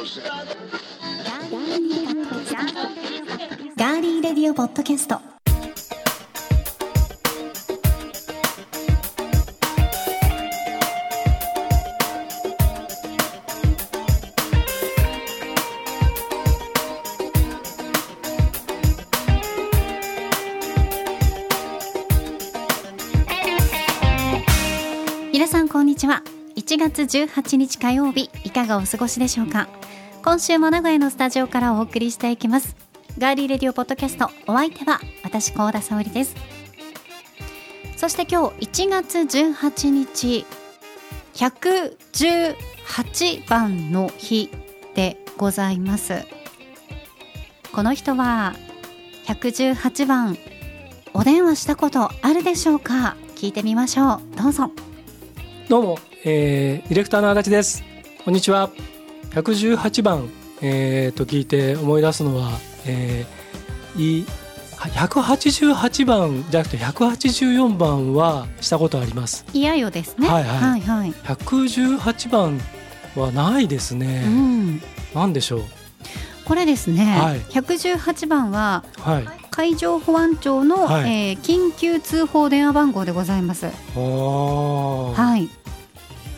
ガーリーレディオポッドキャスト。皆さんこんにちは。1月18日火曜日いかがお過ごしでしょうか？今週も名古屋のスタジオからお送りしていきます。ガーリーレディオポッドキャストお相手は私高田沙織です。そして今日1月18日118番の日でございます。この人は118番お電話したことあるでしょうか？聞いてみましょう。どうぞ。どうも、えー、ディレクターの足立です。こんにちは。118番、えー、と聞いて思い出すのは、えー、い188番じゃなくて184番はしたことあります。いやよですねはいはいはいはい118番はないですね。うんなんでしょう？これですね、はい118番ははい。海上保安庁の、はいえー緊急通報電話番号でございます。はい。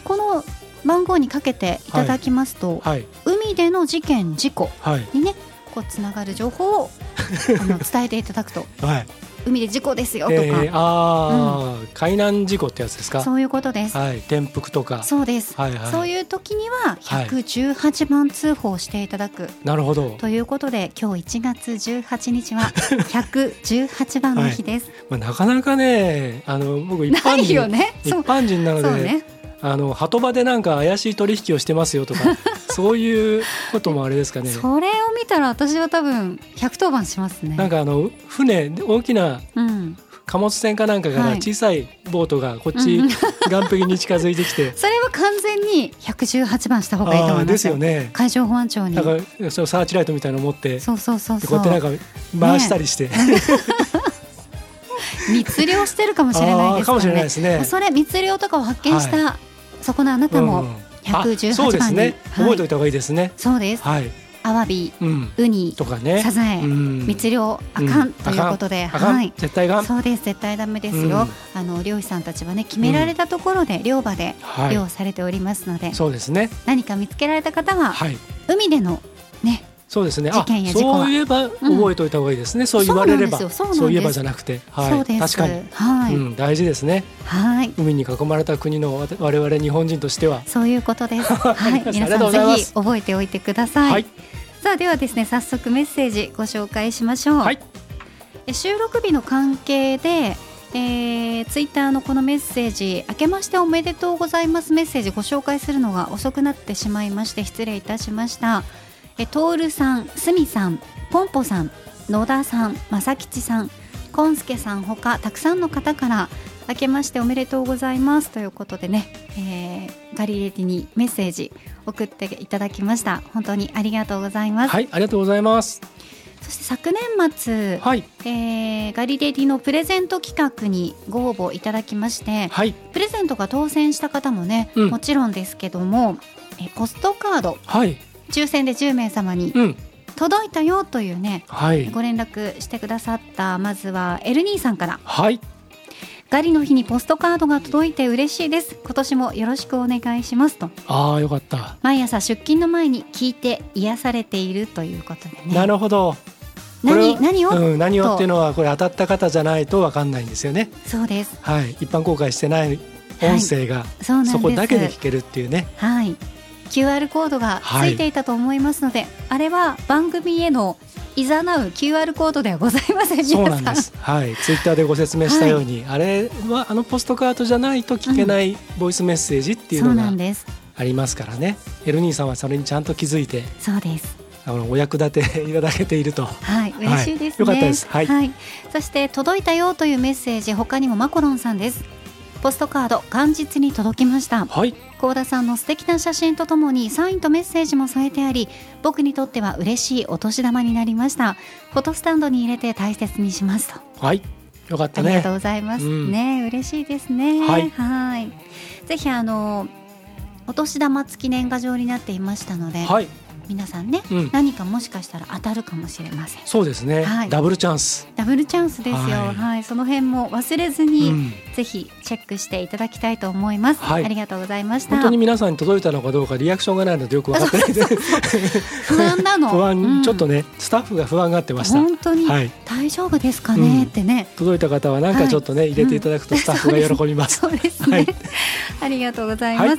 この番号にかけていただきますと、はい海での事件事故はいにね、こうつながる情報を あの伝えていただくと、はい。海で事故ですよとか、えー、ああ、海難事故ってやつですか？そういうことです。はい。転覆とか。そうです。はいはい。そういう時にははい118番通報していただく、なるほど。ということで今日1月18日は 118番の日です。まあ、なかなかねあの僕一般人、ね。一般人なので、そうね。あの鳩場でなんか怪しい取引をしてますよとか そういうこともあれですかね。それを見たら私は多分110番しますね。なんかあの船大きなうん。貨物船かなんかからはい。小さいボートがこっちうん。岸壁に近づいてきて、それは完全に118番した方がいいと思いますすよね。海上保安庁に。なんかそのサーチライトみたいなの持ってそうそうそうでそう。こうやってなんか回したりして、密漁してるかもしれないですかああかもしれらねないですね。それ密漁とかを発見した、そこのあなたもうんうん。あ118そうですね、番に覚えておいた方がいいですね。そうです。はい、アワビうん、ウニとかね。サザエうん。密漁あかんということで、はい。絶対がん。そうです絶対ダメですよ、うん。あの漁師さんたちはね決められたところで漁場ではい。漁されておりますので、そうですね。何か見つけられた方は、はい。海でのねそうですね。事件や事故は。そういえば覚えておいた方がいいですね。そう言われれば、そういえばじゃなくて、はい、確かに、はい、うん、大事ですね。はい。海に囲まれた国のわ我々日本人としては、そういうことです。はい、皆さんぜひ覚えておいてください。はい。さあではですね早速メッセージご紹介しましょう。はい、え収録日の関係で、えー、ツイッターのこのメッセージ明けましておめでとうございますメッセージご紹介するのが遅くなってしまいまして失礼いたしました。えトールさん、スミさん、ポンポさん、野田さん、正吉さん、コンスケさんほかたくさんの方から明けましておめでとうございますということでね、えーガリレディにメッセージ送っていただきました。本当にありがとうございます、はい、ありがとうございます。そして昨年末、はい、えーガリレディのプレゼント企画にご応募いただきましてはい、プレゼントが当選した方もね、うん。もちろんですけどもえーポストカード。はい、抽選で10名様にうん、届いたよというねはい、ご連絡してくださったまずはエルニーさんから。はい、ガリの日にポストカードが届いて嬉しいです。今年もよろしくお願いしますと。ああ、よかった。毎朝出勤の前に聞いて癒されているということでね。なるほど。何何を、うん、何をっていうのはこれ当たった方じゃないとわかんないんですよね。そうです。はい、一般公開してない。音声が、そうなんです。そこだけで聞けるっていうね。はい QR コードがついていたと思いますので、あれは番組へのいざなう QR コードではございません。そうなんです。はい、ツイッターでご説明したように、あれはあのポストカードじゃないと聞けないボイスメッセージっていうのがありますからね。エルニーさんはそれにちゃんと気づいて、そうです。あのお役立ていただけていると。はい。嬉しいですね、よかったです。はい。そして届いたよというメッセージ他にもマコロンさんですポストカード元日に届きました。はい、高田さんの素敵な写真とともにサインとメッセージも添えてあり僕にとっては嬉しいお年玉になりました。フォトスタンドに入れて大切にしますと。はい、よかったね。ありがとう。ございます、うん。ね嬉しいですね。はい。はい。ぜひあのお年玉付き年賀状になっていましたので、はい、皆さんね、うん。何かもしかしたら当たるかもしれません。そうですね、はい。ダブルチャンス、ダブルチャンスですよ。ははい。い、その辺も忘れずうに、ん、ぜひチェックしていただきたいと思います、はい。ありがとうございました。本当に皆さんに届いたのかどうかリアクションがないのでよく分かってないで不安なの？不安、うん。ちょっとねスタッフが不安がってました。本当に？はい。大丈夫ですかね、うん。ってね。届いた方はなんかちょっとね、入れていただくとスタッフが喜びます、そうですね、はい。ありがとうございます、はい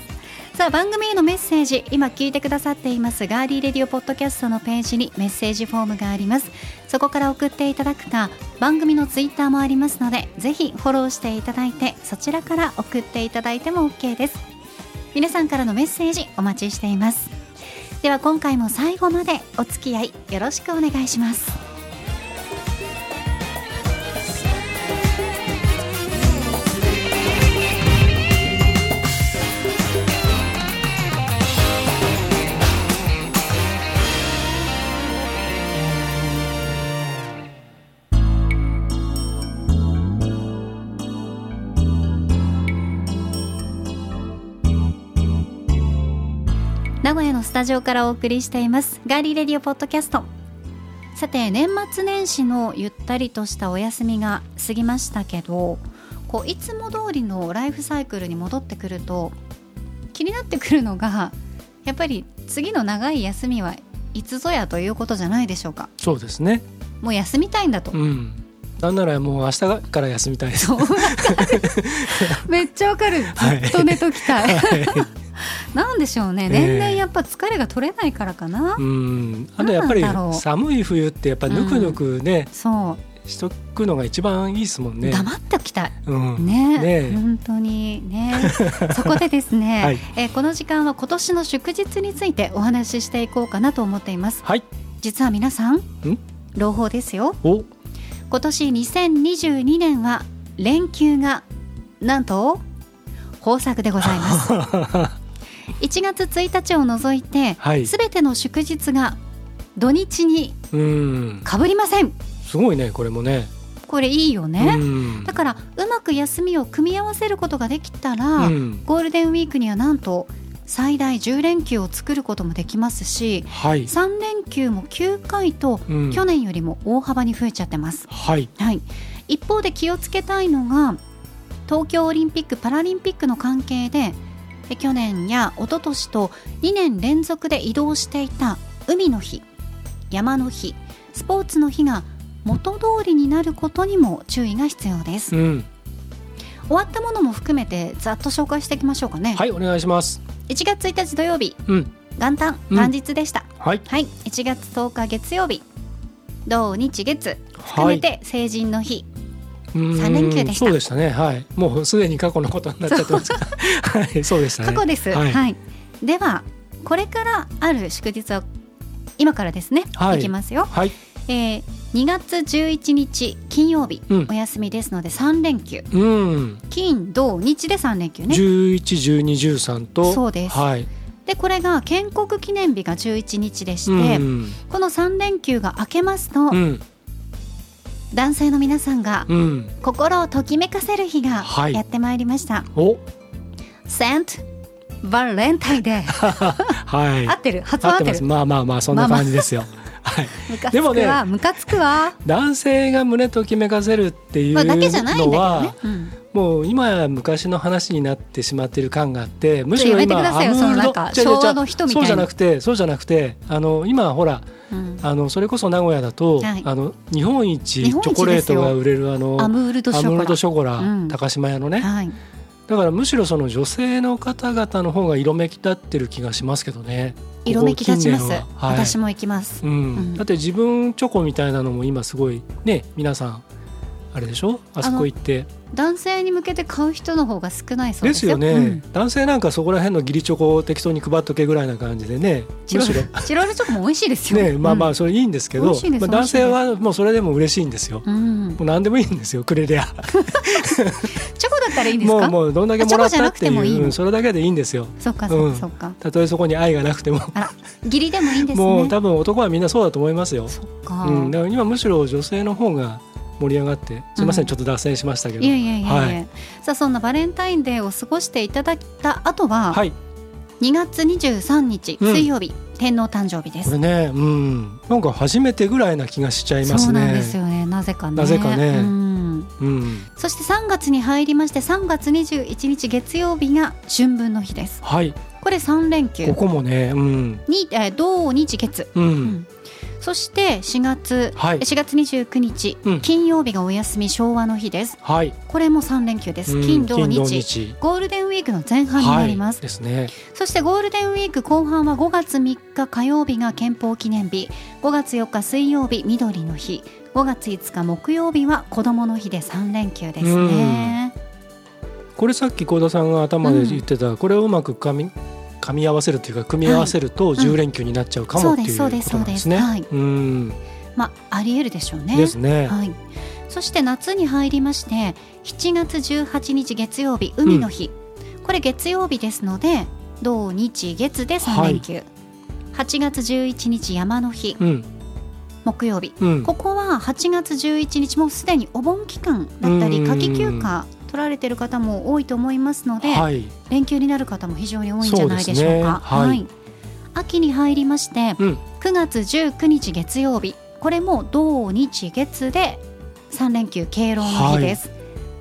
さあ番組へのメッセージ今聞いてくださっていますガーリーレディオポッドキャストのページにメッセージフォームがあります。そこから送っていただくか番組のツイッターもありますのでぜひフォローしていただいてそちらから送っていただいても OK です。皆さんからのメッセージお待ちしています。では今回も最後までお付き合いよろしくお願いします。名古屋のスタジオからお送りしています。ガーリーレディオポッドキャスト。さて年末年始のゆったりとしたお休みが過ぎましたけどこういつも通りのライフサイクルに戻ってくると気になってくるのがやっぱり次の長い休みはいつぞやということじゃないでしょうか。そうですね。もう休みたいんだと。うん。なんならもう明日から休みたいめっちゃわかるずはいっと寝ときたい、はいなんでしょうね。ええ。年々やっぱ疲れが取れないからかな、うん。あとやっぱり寒い冬ってやっぱぬくぬくね、そう。しとくのが一番いいですもんね。黙っておきたい。うん、ね。ねえ。本当にね。そこでですね、はい。えーこの時間は今年の祝日についてお話ししていこうかなと思っています。はい。実は皆さん朗報ですよ。お、今年2022年は連休がなんと豊作でございます 1月1日を除いてはい。すべての祝日が土日にうん、かぶりませんすごいねこれもね。これいいよね、うんだからうまく休みを組み合わせることができたら、うん、ゴールデンウィークにはなんと最大10連休を作ることもできますしはい。3連休も9回とうん去年よりも大幅に増えちゃってます、はい。はい、一方で気をつけたいのが東京オリンピック・パラリンピックの関係でえ去年や一昨年と2年連続で移動していた海の日山の日スポーツの日が元通りになることにも注意が必要です。うん、終わったものも含めてざっと紹介していきましょうかね、はいお願いします。1月1日土曜日うん、元旦うん。元日でした、はい。はい。1月10日月曜日土日月含はい。めて成人の日、三三連休でしたそうでしたね。はい。もうすでに過去のことになっちゃってますが。はい、そうでしたね。過去です、ははいいではこれからある祝日は今からですね、はいい、きますよ、はい。えー2月11日金曜日、うんお休みですので3連休うん。金土日で3連休ね十一、十二、十三と。そうですはい。でこれが建国記念日が11日でして、うん。この3連休が明けますと、うん。男性の皆さんがうん。心をときめかせる日がはいやってまいりました、お。セントバレンタインデーはい。合ってる？発音合ってる？ます。まあまあまあそんな感じですよ。はい。ムカつでもねくわムカつくわ男性が胸ときめかせるっていうまあだけじゃないんだけどのはね、うんもう今や昔の話になってしまっている感があってむしろ今アムールド昭和の人みたいな。そうじゃなくてそうじゃなくてあの今ほらうん。あのそれこそ名古屋だと、はい。あの日本一チョコレートが売れるあのアムールドショコラ。うん。高島屋のね、はい、だからむしろその女性の方々の方が色めき立ってる気がしますけどね。色めき立ちます、は。はい。私も行きます。うん。うん。だって自分チョコみたいなのも今すごいね皆さんあれでしょ？あそこ行って男性に向けて買う人の方が少ないそうでですすよよね、うん。男性なんかそこら辺の義理チョコを適当に配っとけぐらいな感じでね。チロルチョコも美味しいですよ。ねまあまうん。あそれいいんですけど、美味しいですまあ、男性はもうそれでも嬉しいんですよ、うん。もう何でもいいんですよくれりゃ。チョコだったらいいんですか？もうもうどんだけもらったっていううんそれだけでいいんですよ。そっかそっかたとえそこに愛がなくても。義理でもいいんですね。もう多分男はみんなそうだと思いますよ、うん、だから今むしろ女性の方が盛り上がってすみません、うん。ちょっと脱線しましたけど。いやいやいやいや、はい。さあそんなバレンタインデーを過ごしていただいた後は、はい。2月23日うん。水曜日、天皇誕生日です。これねうん。なんか初めてぐらいな気がしちゃいますね。そうなんですよね。なぜかね。なぜかね。うん。うん。そして3月に入りまして3月21日月曜日が春分の日です。はい。これ3連休。ここもねうん。に、えー土日月、ううんんそして4月、はい。4月29日、うん。金曜日がお休み昭和の日です。はい。これも3連休です。うん。金土日。日。ゴールデンウィークの前半になります、はい、ですね。そしてゴールデンウィーク後半は5月3日火曜日が憲法記念日。5月4日水曜日緑の日。5月5日木曜日は子どもの日で3連休ですね。これさっき幸田さんが頭で言ってた、これをうまく噛み噛み合わせるというか組み合わせると10連休になっちゃうかも、うんっていうそうですことなんですね。そうです。うん。まあありえるでしょうね。ですね。はい。そして夏に入りまして7月18日月曜日海の日、これ月曜日ですので土日月で3連休、8月11日山の日。うん。木曜日。うん。ここは8月11日もうすでにお盆期間だったりうん。夏季休暇取られている方も多いと思いますので、はい。連休になる方も非常に多いんじゃないでしょうか。そうね。はい。秋に入りましてうん。9月19日月曜日これも土日月で3連休敬老の日です、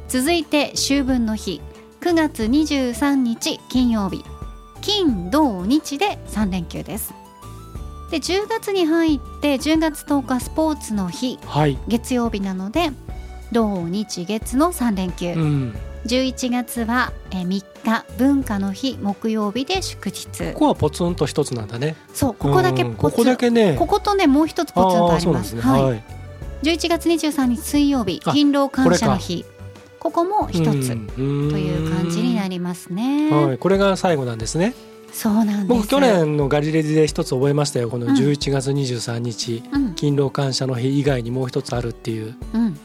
続いて秋分の日9月23日金曜日金土日で3連休です。で10月に入って10月10日スポーツの日はい。月曜日なので土日月の3連休、うん。11月はえー3日文化の日木曜日で祝日ここはポツンと一つなんだね。そうここだけうんポツここだけね。こことねもう一つポツンとありますね。はいはい。11月23日水曜日あ勤労感謝の日ここも一つうんという感じになりますね、はい、これが最後なんですね。そうなんです僕去年のガリレディで一つ覚えましたよ。このうん11月23日、うん勤労感謝の日以外にもう一つあるっていううん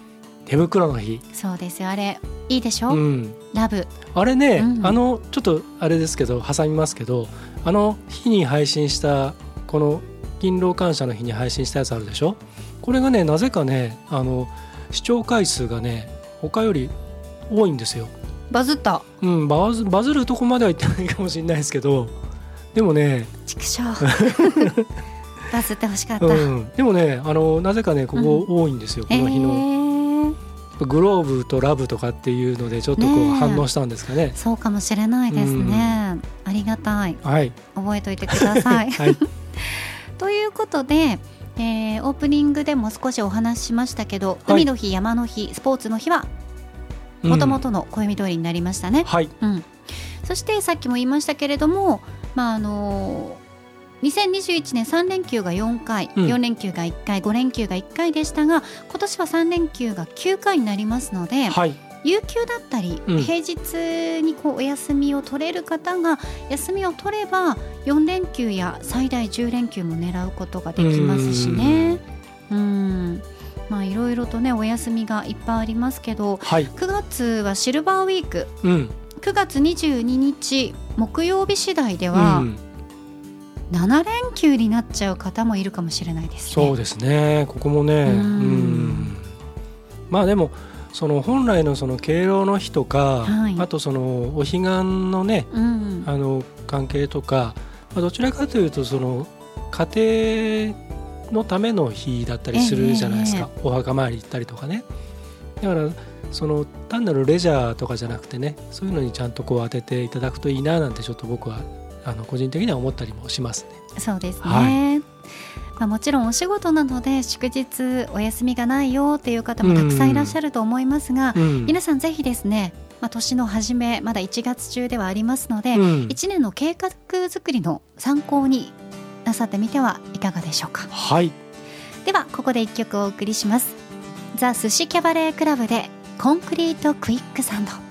手袋の日。そうですよ。あれいいでしょ、うん。ラブ。あれね、うんあのちょっとあれですけど挟みますけど、あの日に配信したこの勤労感謝の日に配信したやつあるでしょ？これがねなぜかねあの視聴回数がね他より多いんですよ。バズった。うん、バズバズるとこまでは言ってないかもしれないですけどでもね、畜生。バズってほしかった、うん、でもねあのなぜかねここ多いんですよ、この日の、えーグローブとラブとかっていうのでちょっとこう反応したんですかね。そうかもしれないですね、ありがたい。はい、覚えておいてください。はい、ということで、えーオープニングでも少しお話ししましたけど、はい。海の日山の日スポーツの日はうん。もともとの暦通りになりましたね、はい、うん、そしてさっきも言いましたけれども、まああの2021年3連休が4回、うん。4連休が1回5連休が1回でしたが今年は3連休が9回になりますので、はい、有給だったり、うん。平日にこうお休みを取れる方が休みを取れば4連休や最大10連休も狙うことができますしね。うん。まあいろいろとねお休みがいっぱいありますけどはい、9月はシルバーウィーク。うん、9月22日木曜日次第でうはん、7連休になっちゃう方もいるかもしれないですね。そうですね。ここもね、ううん。ん、まあでもその本来のその敬老の日とか、はい。あとそのお彼岸のねうん。あの関係とか、まあ、どちらかというとその家庭のための日だったりするじゃないですか、お墓参り行ったりとかね。だからその単なるレジャーとかじゃなくてねそういうのにちゃんとこう当てていただくといいななんてちょっと僕はあの個人的には思ったりもしますね。そうですね、はい。まあ、もちろんお仕事なので祝日お休みがないよっていう方もたくさんいらっしゃると思いますが、うん。皆さんぜひですね、まあ、年の初めまだ1月中ではありますので、うん。1年の計画作りの参考になさってみてはいかがでしょうか。はい。ではここで1曲お送りします。ザ・寿司キャバレークラブでコンクリートクイックサンド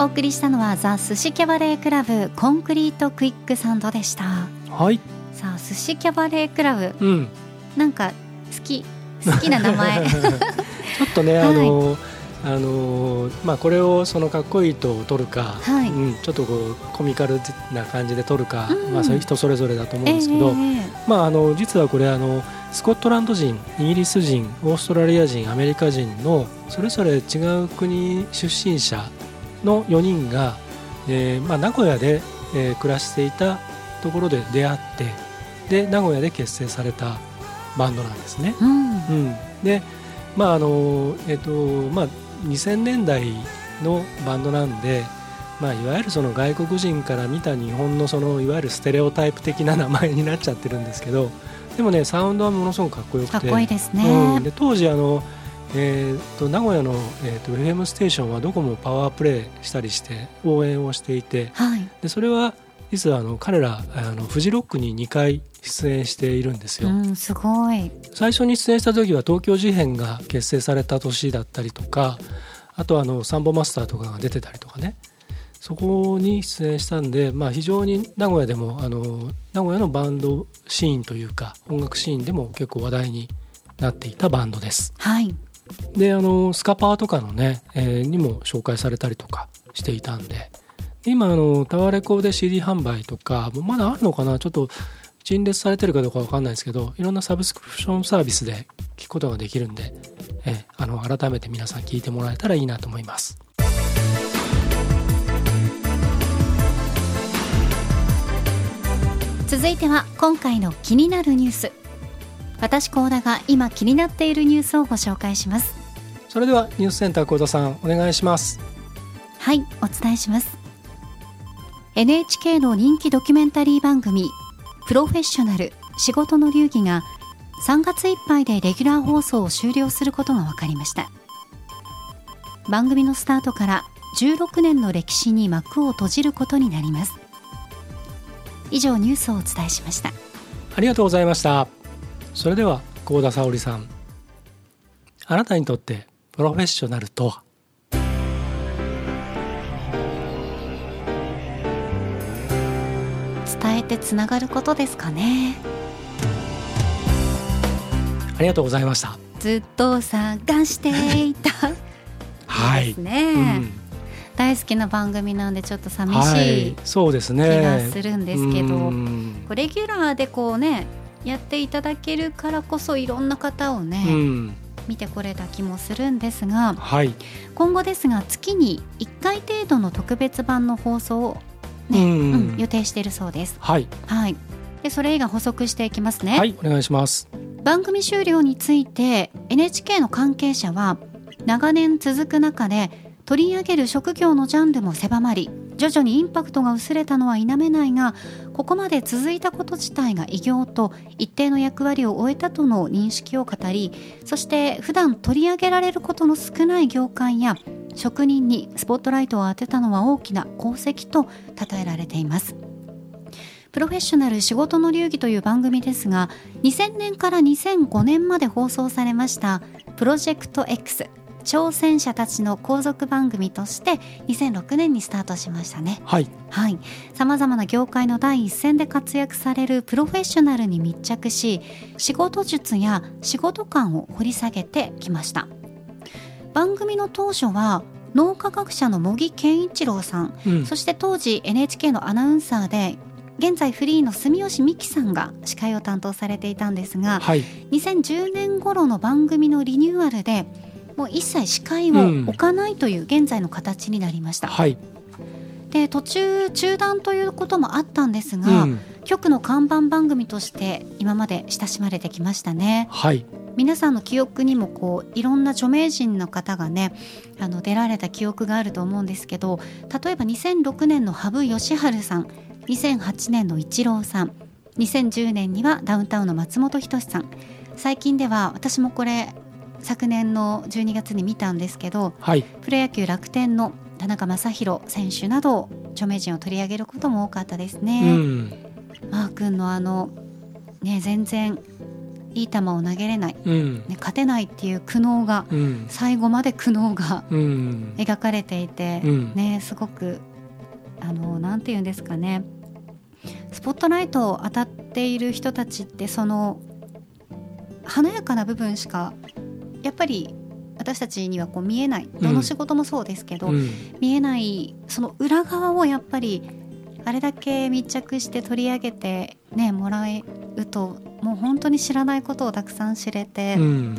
お送りしたのはザ・寿司キャバレークラブ Concrete Quicksand でした。はい。さあ寿司キャバレークラブ。うん。なんか好き好きな名前。ちょっとね、はい。あのあのまあこれをそのかっこいいと取るか、はい。うん、ちょっとこうコミカルな感じで取るか、うん。まあそういう人それぞれだと思うんえですけど、ええ。まああの実はこれあのスコットランド人イギリス人オーストラリア人アメリカ人のそれぞれ違う国出身者の4人が、えーまあ、名古屋で、えー暮らしていたところで出会ってで名古屋で結成されたバンドなんですね。うん。うん、でまああのえっ、とまあ2000年代のバンドなんで、まあ、いわゆるその外国人から見た日本のそのいわゆるステレオタイプ的な名前になっちゃってるんですけどでもねサウンドはものすごくかっこよくて。かっこいいですね、うん、で当時あの、えー、と名古屋の、えー、と FM ステーションはどこもパワープレイしたりして応援をしていてはいでそれは実はあの彼らあのフジロックに2回出演しているんですよ。うんすごい最初に出演した時は東京事変が結成された年だったりとかあとはあのサンボマスターとかが出てたりとかねそこに出演したんで、まあ、非常に名古屋でもあの名古屋のバンドシーンというか音楽シーンでも結構話題になっていたバンドです。はいであのスカパーとかのね、えーにも紹介されたりとかしていたんで。今あのタワレコで CD 販売とかまだあるのかな？ちょっと陳列されてるかどうかわかんないですけどいろんなサブスクリプションサービスで聞くことができるんで、えーあの改めて皆さん聞いてもらえたらいいなと思います。続いては今回の気になるニュース。私高田が今気になっているニュースをご紹介します。それではニュースセンター幸田さんお願いします。はいお伝えします。NHK の人気ドキュメンタリー番組「プロフェッショナル仕事の流儀」が3月いっぱいでレギュラー放送を終了することが分かりました。番組のスタートから16年の歴史に幕を閉じることになります。以上ニュースをお伝えしました。ありがとうございました。それでは幸田沙織さんあなたにとってプロフェッショナルとは？伝えてつながることですかね？ありがとうございました。ずっと探していた。はい。です。ね、うん。大好きな番組なんでちょっと寂はしいい、そうです気ね。がするんですけど、レギュラーでこうねやっていただけるからこそいろんな方をね、うん、見てこれた気もするんですがはい、今後ですが月に1回程度の特別版の放送を、ねうんうん。予定しているそうです。はい、はい。でそれ以外補足していきますね、はい、お願いします。番組終了について NHK の関係者は長年続く中で取り上げる職業のジャンルも狭まり徐々にインパクトが薄れたのは否めないがここまで続いたこと自体が偉業と一定の役割を終えたとの認識を語りそして普段取り上げられることの少ない業界や職人にスポットライトを当てたのは大きな功績と称えられています。プロフェッショナル仕事の流儀という番組ですが2000年から2005年まで放送されましたプロジェクト X 挑戦者たちの後続番組として2006年にスタートしましたね。はい。はい。さまざまな業界の第一線で活躍されるプロフェッショナルに密着し仕事術や仕事観を掘り下げてきました。番組の当初は脳科学者の茂木健一郎さんうん。そして当時 NHK のアナウンサーで現在フリーの住吉美希さんが司会を担当されていたんですがはい。2010年頃の番組のリニューアルでもう一切司会を置かないという現在の形になりました、はい。で途中中断ということもあったんですが、うん。局の看板番組として今まで親しまれてきましたね。はい。皆さんの記憶にもこういろんな著名人の方がねあの出られた記憶があると思うんですけど例えば2006年の羽生善治さん2008年のイチローさん2010年にはダウンタウンの松本人志さん。最近では私もこれ昨年の12月に見たんですけどはい。プロ野球楽天の田中将大選手など著名人を取り上げることも多かったですうね。ん。マー君のあのね全然いい球を投げれない、うん。ね、勝てないっていう苦悩がうん。最後まで苦悩がうん。描かれていて、うん。ねすごくあのなんて言うんですかね。スポットライトを当たっている人たちってその華やかな部分しかやっぱり私たちにはこう見えない。どの仕事もそうですけど、うん。見えないその裏側をやっぱりあれだけ密着して取り上げてねもらえるともう本当に知らないことをたくさん知れて、うん。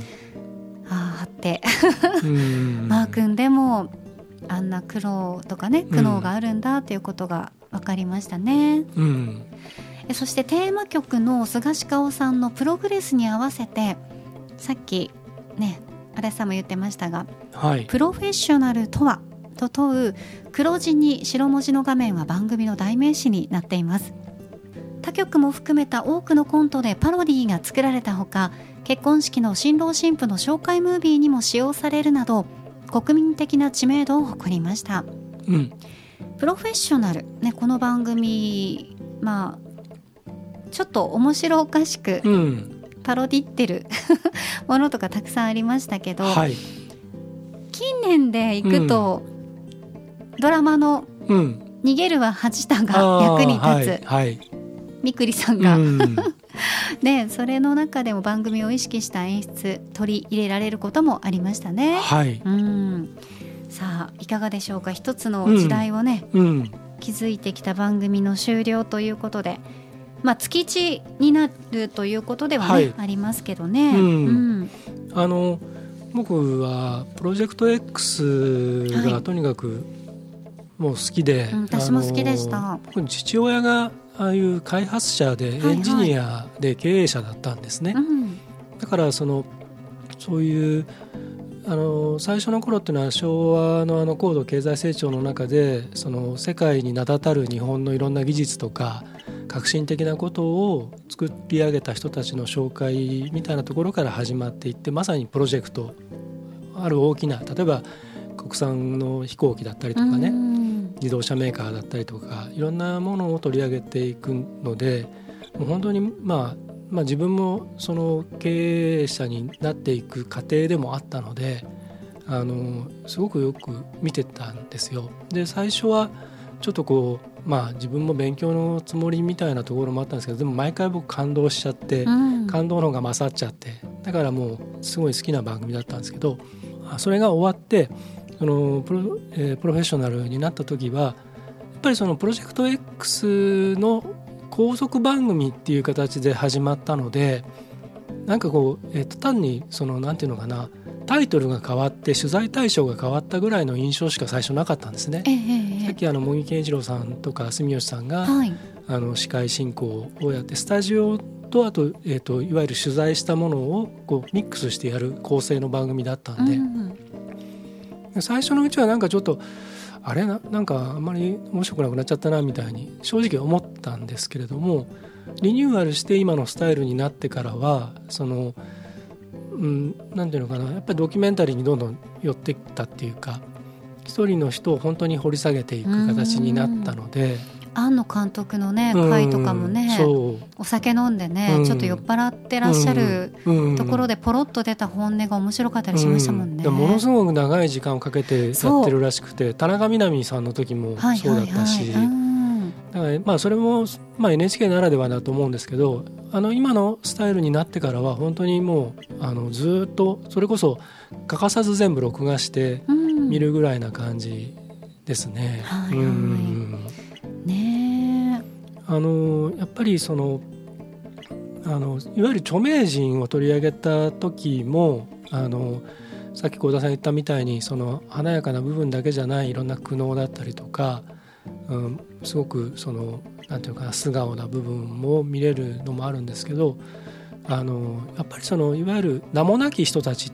ああって。うん。マー君でもあんな苦労とかね苦悩があるんだっていうことが分かりましたね、うん。えそしてテーマ曲の菅氏香さんの「プログレス」に合わせてさっきね足立さんも言ってましたがはい。プロフェッショナルとはと問う黒字に白文字の画面は番組の代名詞になっています。他局も含めた多くのコントでパロディーが作られたほか結婚式の新郎新婦の紹介ムービーにも使用されるなど国民的な知名度を誇りました。うん。プロフェッショナル、ね、この番組まあちょっと面白おかしくうんパロディってる ものとかたくさんありましたけど、はい。近年でいくと、ドラマのうん「逃げるは恥だが役に立つ」はいはい。みくりさんが、うん。ねそれの中でも番組を意識した演出取り入れられることもありましたね。はい。うん。さあいかがでしょうか？一つの時代をね、うん。築いてきた番組の終了ということで、まあ、月1になるということではね、はい。ありますけどね。うん。うん。あの僕はプロジェクト X はい。がとにかくもう好きで、うん私も好きでした。父親がああいう開発者ではい。エンジニアで経営者だったんですね、うん。だからそのそういうあの最初の頃っていうのは昭和のあの高度経済成長の中でその世界に名だたる日本のいろんな技術とか革新的なことを作り上げた人たちの紹介みたいなところから始まっていってまさにプロジェクトある大きな例えば国産の飛行機だったりとかね、うん自動車メーカーだったりとかいろんなものを取り上げていくのでもう本当に、まあ、まあ自分もその経営者になっていく過程でもあったのであのすごくよく見てたんですよ。で最初はちょっとこうまあ自分も勉強のつもりみたいなところもあったんですけどでも毎回僕感動しちゃって、うん感動の方が勝っちゃってだからもうすごい好きな番組だったんですけどあそれが終わってそのプロ,、えープロフェッショナルになった時はやっぱりそのプロジェクト X の後続番組っていう形で始まったのでなんかこう、えーと単にそのなんていうのかなタイトルが変わって取材対象が変わったぐらいの印象しか最初なかったんですねえ。えええさっきあの茂木健一郎さんとか住吉さんが、はい。あの司会進行をやってスタジオとあと,、えー、といわゆる取材したものをこうミックスしてやる構成の番組だったんで、うんで最初のうちはなんかちょっとあれ？ななんかあんまり面白くなくなっちゃったなみたいに正直思ったんですけれどもリニューアルして今のスタイルになってからはその、うん、なんていうのかなやっぱりドキュメンタリーにどんどん寄っていったっていうか一人の人を本当に掘り下げていく形になったので。庵野監督のねうん回とかもね、そう。お酒飲んでね、うん。ちょっと酔っ払ってらっしゃるうんところでポロッと出た本音が面白かったりしましたもんね。うものすごく長い時間をかけてやってるらしくて田中みな実さんの時もはいそうだったし。うん。だからまあそれも、まあ、NHK ならではだと思うんですけどあの今のスタイルになってからは本当にもうあのずっとそれこそ欠かさず全部録画してうん。見るぐらいな感じですね。ねあのやっぱりそのあのいわゆる著名人を取り上げた時もあのさっき幸田さん言ったみたいにその華やかな部分だけじゃないいろんな苦悩だったりとか、うん、すごくそのなんていうかな素顔な部分も見れるのもあるんですけどあのやっぱりそのいわゆる名もなき人たち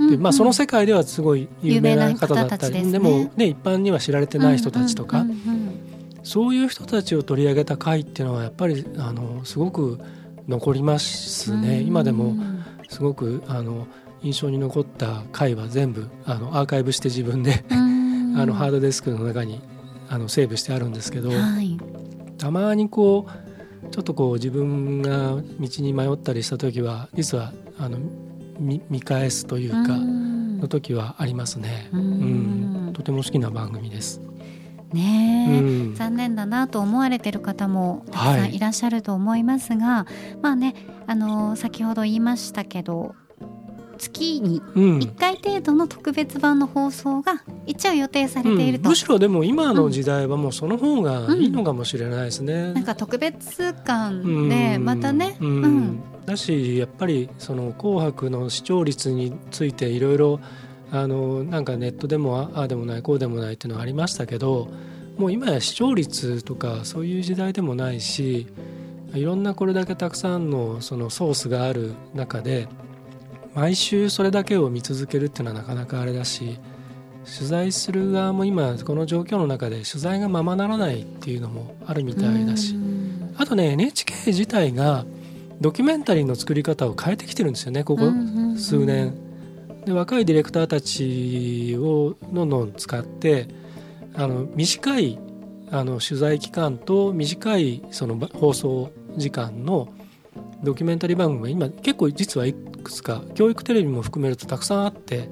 え、で、まあ、その世界ではすごい有名な方だった有名な方たちですね。りでも、ね、一般には知られてない人たちとか、うんうんうんそういう人たちを取り上げた回っていうのはやっぱりあのすごく残りますうんね、今でもうんすごくあの印象に残った回は全部あのアーカイブして自分で、うん。あのハードディスクの中にあのセーブしてあるんですけど、はい。たまにこうちょっとこう自分が道に迷ったりした時は実はあの見見返すというか、うん。の時はありますね、うん。うん。とても好きな番組です。ねえ、うん。残念だなと思われてる方もたくさはい。んいらっしゃると思いますが、まあねあの先ほど言いましたけど月にうん。1回程度の特別版の放送が一応予定されていると、うん。むしろでも今の時代はもうその方がいいのかもしれないですね。なんか特別感でうん。またね、うん。うん。だしやっぱりその「紅白」の視聴率についていろいろあのなんかネットでもあああでもないこうでもないっていうのはありましたけどもう今や視聴率とかそういう時代でもないしいろんなこれだけたくさんのそのソースがある中で毎週それだけを見続けるっていうのはなかなかあれだし取材する側も今この状況の中で取材がままならないっていうのもあるみたいだしうんあとね NHK 自体がドキュメンタリーの作り方を変えてきてるんですよねここ数年。で若いディレクターたちをどんどん使ってあの短いあの取材期間と短いそのば放送時間のドキュメンタリー番組が今結構実はいくつか教育テレビも含めるとたくさんあって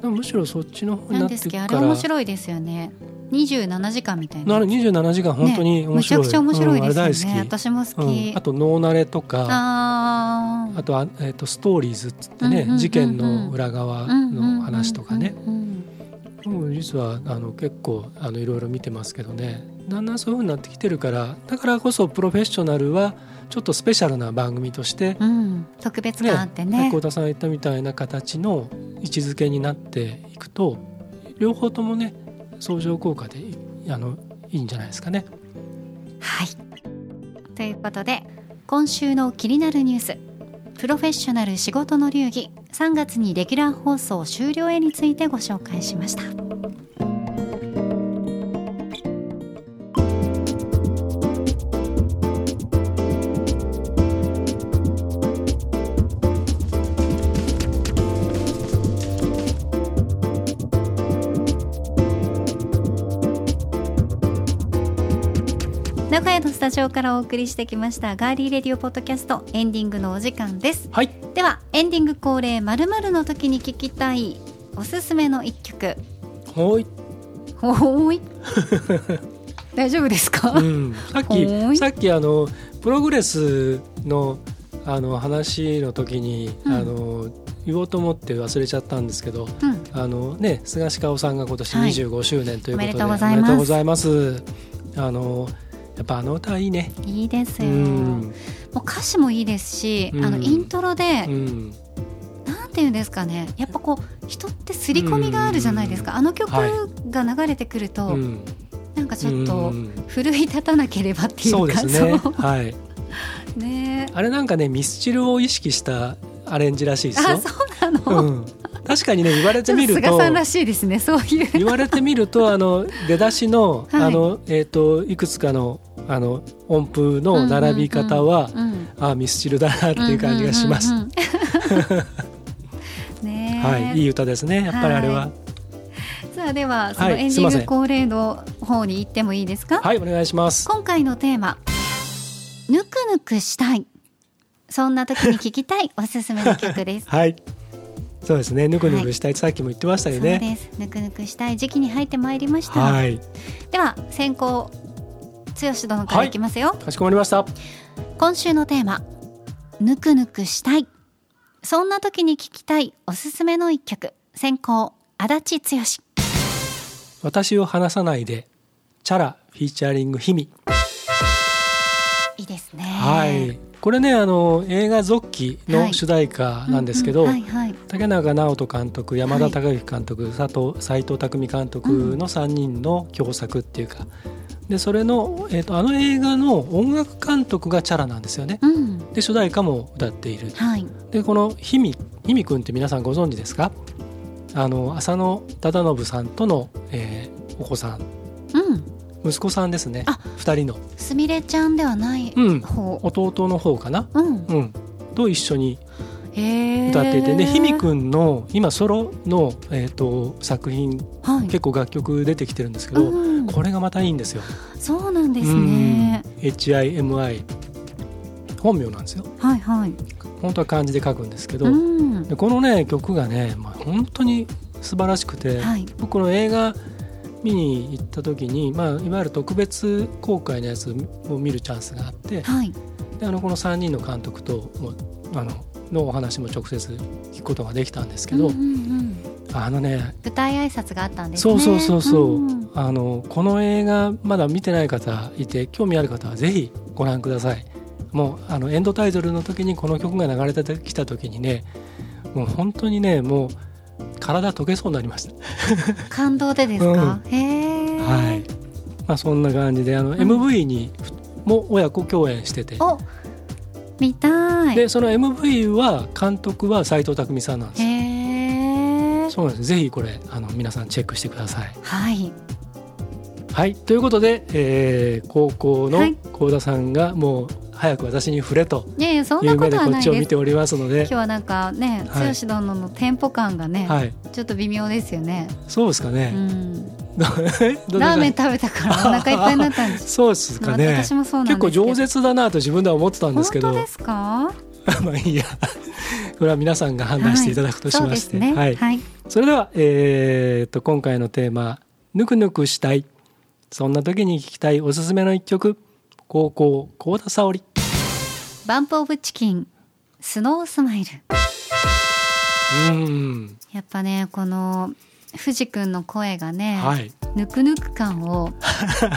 でもむしろそっちの方になっていくかですけどあれら面白いですよね。27時間みたいな。なる27時間本当に面白い、めちゃくちゃ面白い。うんあですよね、れ大好き。私も好き、うん、あと「ノーナレ」とか。あー。あとは、えー、とストーリーズっつってね、うんうんうんうん。事件の裏側の話とかね、うんうんうんもう実はあの結構あのいろいろ見てますけどねだんだんそういう風になってきてるからだからこそプロフェッショナルはちょっとスペシャルな番組としてうんうん特別感あってね。幸田さんが言ったみたいな形の位置づけになっていくと両方ともね相乗効果でいあのいいんじゃないですかね。はい。ということで今週の気になるニュース。プロフェッショナル仕事の流儀。3月にレギュラー放送終了へについてご紹介しましたタジオからお送りしてきましたガーリーレディオポッドキャストエンディングのお時間です。はい。ではエンディング恒例まるまるの時に聞きたいおすすめの一曲。ほい。ほーい。大丈夫ですか、うん、さっきさっきあのプログレスのあの話の時に、うん。あの言おうと思って忘れちゃったんですけどうん。あのね菅氏香さんが今年はい。25周年ということで、おめでとうございます。おめでとうございます。あのやっぱあの歌いいね。いいですうよ、もん、う歌詞もいいですし、うん。あのイントロで、うん、なんていうんですかね。やっぱこう人って刷り込みがあるじゃないですか、あの曲はいが流れてくると、うん、なんかちょっうとん。奮い立たなければっていうそうかですね。はい。ね。あれなんかねミスチルを意識したアレンジらしいですよ。あそうなの、うん、確かにね言われてみるとと菅さんらしいですねそういう。言われてみるとあの出だしの、はい。あのえっ、といくつかのあの音符の並び方は、あミスチルだなっていう感じがします。ねえ。はい、いい歌ですね。やっぱりあれは。ささあではそのはいエンディング恒例の方に行ってもいいですか、はいお願いします。今回のテーマ「ぬくぬくしたい」そんな時に聴きたいおすすめの曲です。はいそうですね。ぬくぬくしたい。ってさっきも言ってましたそうよねです。ぬくぬくしたい時期に入ってまいりました。はい。では先行剛殿からい。きますよ、かしこまりました。今週のテーマ「ぬくぬくしたい」そんな時に聴きたいおすすめの一曲。先行足立剛。私を離さないでチャラフィーチャリングヒミ。いいですね。はいこれねあの映画「ゾッキ」の主題歌なんですけど、竹中直人監督山田孝之監督、佐藤斉藤匠監督の3人の共作っていうか、でそれの、えー、とあの映画の音楽監督がチャラなんですよね。うん。で主題歌も歌っている。はい。でこのひみひみくんって皆さんご存知ですか？あの浅野忠信さんとの、えーお子さん。うん息子さんですね。あ2人の、すみれちゃんではないうん、方。弟の方かな、うん。うん、と一緒に歌っていて。でひみくんの今ソロの、えー、と作品はい。結構楽曲出てきてるんですけど、うん。これがまたいいんですよ。そうなんですね。うん。HIMI 本名なんですよ。はいはい。本当は漢字で書くんですけど、うん。でこのね曲がね、まあ、本当に素晴らしくて、はい。僕の映画見に行った時に、まあ、いわゆる特別公開のやつを見るチャンスがあってはい。であのこの3人の監督ともあののお話も直接聞くことができたんですけど、うんうんうん。あのね舞台挨拶があったんですね。そうそうそうそう、ん。あのこの映画まだ見てない方いて興味ある方はぜひご覧ください。もうあのエンドタイトルの時にこの曲が流れてきた時にねもう本当にねもう体溶けそうになりました。感動でですか、へえはい、まあ、そんな感じであの、ん。MV にも親子共演してて。お見たい。でその MV は監督は斉藤匠さんなんです。よへえそうなんです。ぜひこれあの皆さんチェックしてください。はい。はい。ということで、えー高校のはい。幸田さんがもう早く私に触れと。いう目でなこっちを見ておりますので。今日はなんかねはい。剛殿のテンポ感がね、はい。ちょっと微妙ですよね、そうですかうね、ん、どどラーメンど食べたからお腹いっぱいになったんです。そうですかね。私もそう結構饒舌だなと自分では思ってたんですけど。本当ですか？まあいいや。これは皆さんが判断していただくとしまして、ね。はい、はい。それでは、えーっと今回のテーマ「ぬくぬくしたい」そんな時に聴きたいおすすめの一曲。高校幸田沙織バンプオブチキンスノースマイル。うん。やっぱねこの藤くんの声がね、はい。ぬくぬく感を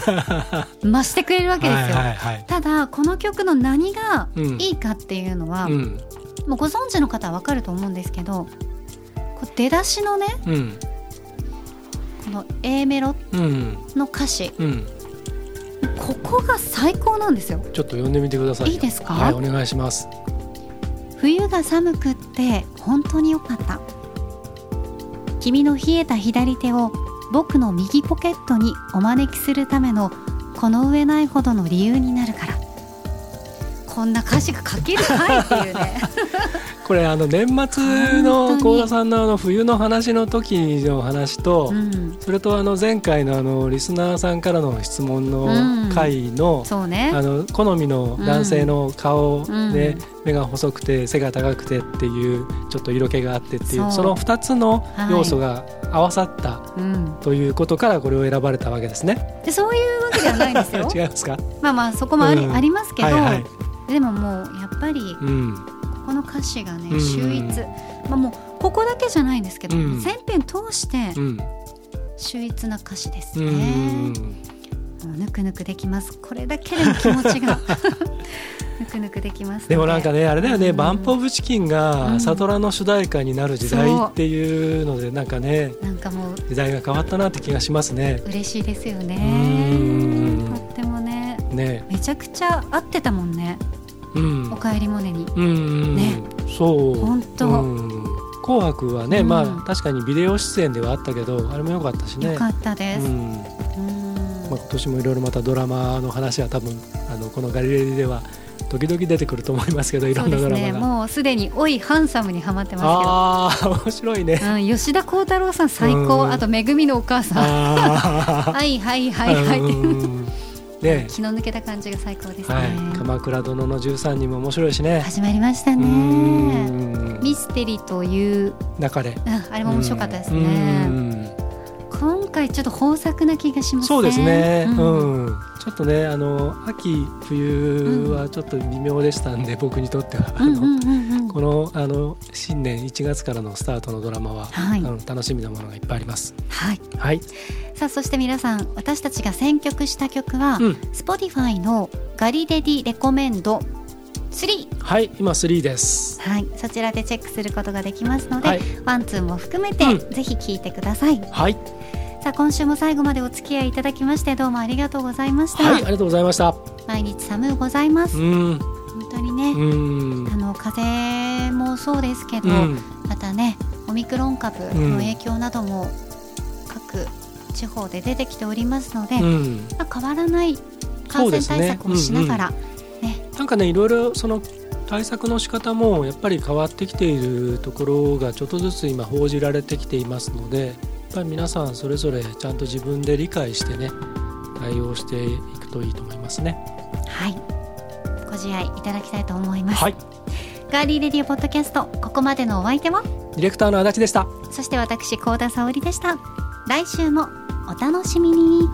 増してくれるわけですよ、はいはいはい。ただこの曲の何がうん。いいかっていうのは、うん。もうご存知の方はわかると思うんですけどこう出だしのねうん。この A メロうん。の歌詞うんここが最高なんですよ。ちょっと読んでみてください。よいいですか？はいお願いします。冬が寒くって本当に良かった。君の冷えた左手を僕の右ポケットにお招きするためのこの上ないほどの理由になるからこんな歌詞が書けるかいっていうね。これあの年末の幸田さんのあの冬の話の時の話と、うん。それとあの前回のあのリスナーさんからの質問の回の、あの好みの男性の顔うん。で、目が細くて背が高くてっていうちょっと色気があってっていうその2つの要素が合わさったうん、ということからこれを選ばれたわけですね。でそういうわけではないんですよ。違いますか、まあまあそこもあり,、うん。ありますけど、でももうやっぱりうん。この歌詞がねうん。秀逸、まあもうここだけじゃないんですけど、うん。全編通してうん。秀逸な歌詞ですうね、ぬくぬくできます。これだけでも気持ちが。ぬくぬくできますのでもなんかねあれだよね、うん。バンプ・オブ・チキンうがん。サトラの主題歌になる時代っていうのでなんかねなんかもう時代が変わったなって気がしますね。嬉しいですようねね。ねめちゃくちゃ合ってたもんね。うん。おかえりモネに。うん、ね。そう。ほんと。うん。紅白はね、うん。まあ確かにビデオ出演ではあったけどあれも良かったしね。よかったです、うん。うん。まあ、今年もいろいろまたドラマの話は多分あのこのガリレディでは時々出てくると思いますけどいろんなドラマが。ねもうすでに「おいハンサム」にはまってまああ面白いね。すけど、うん、吉田鋼太郎さん最高。うん。あと「めぐみのお母さん」あ はいはいはいはいね。気の抜けた感じが最高ですね、はい、鎌倉殿の13人も面白いしね。始まりましたうねん。ミステリーという、中で。うん、あれも面白かったですうねちょっと豊作な気がしますねそうですね。ううん。ん、ちょっとね、あの秋冬はちょっと微妙でしたんで、僕にとっては。このあの新年1月からのスタートのドラマは、はい。うん楽しみなものがいっぱいあります。はい。はい。さあそして皆さん私たちが選曲した曲は、うん、Spotify のガリレディレコメンド。3はい、今3です。はい、そちらでチェックすることができますので、はい。ワンツーも含めて、うん。ぜひ聞いてください。はい、さあ今週も最後までお付き合いいただきましてどうもありがとうございました、はい、ありがとうございました。毎日寒うございます、うん、本当にね、うん、あの風邪もそうですけど、うん、またねオミクロン株の影響なども各地方で出てきておりますので、うん。まあ、変わらない感染対策をしながら、ね。なんかねいろいろその対策の仕方もやっぱり変わってきているところがちょっとずつ今報じられてきていますのでぱり皆さんそれぞれちゃんと自分で理解してね対応していくといいと思いますね。はい。ご自愛いただきたいと思います、はい、ガーリーレディオポッドキャストここまでのお相手は？ディレクターの足立でした。そして私高田沙織でした。来週もお楽しみに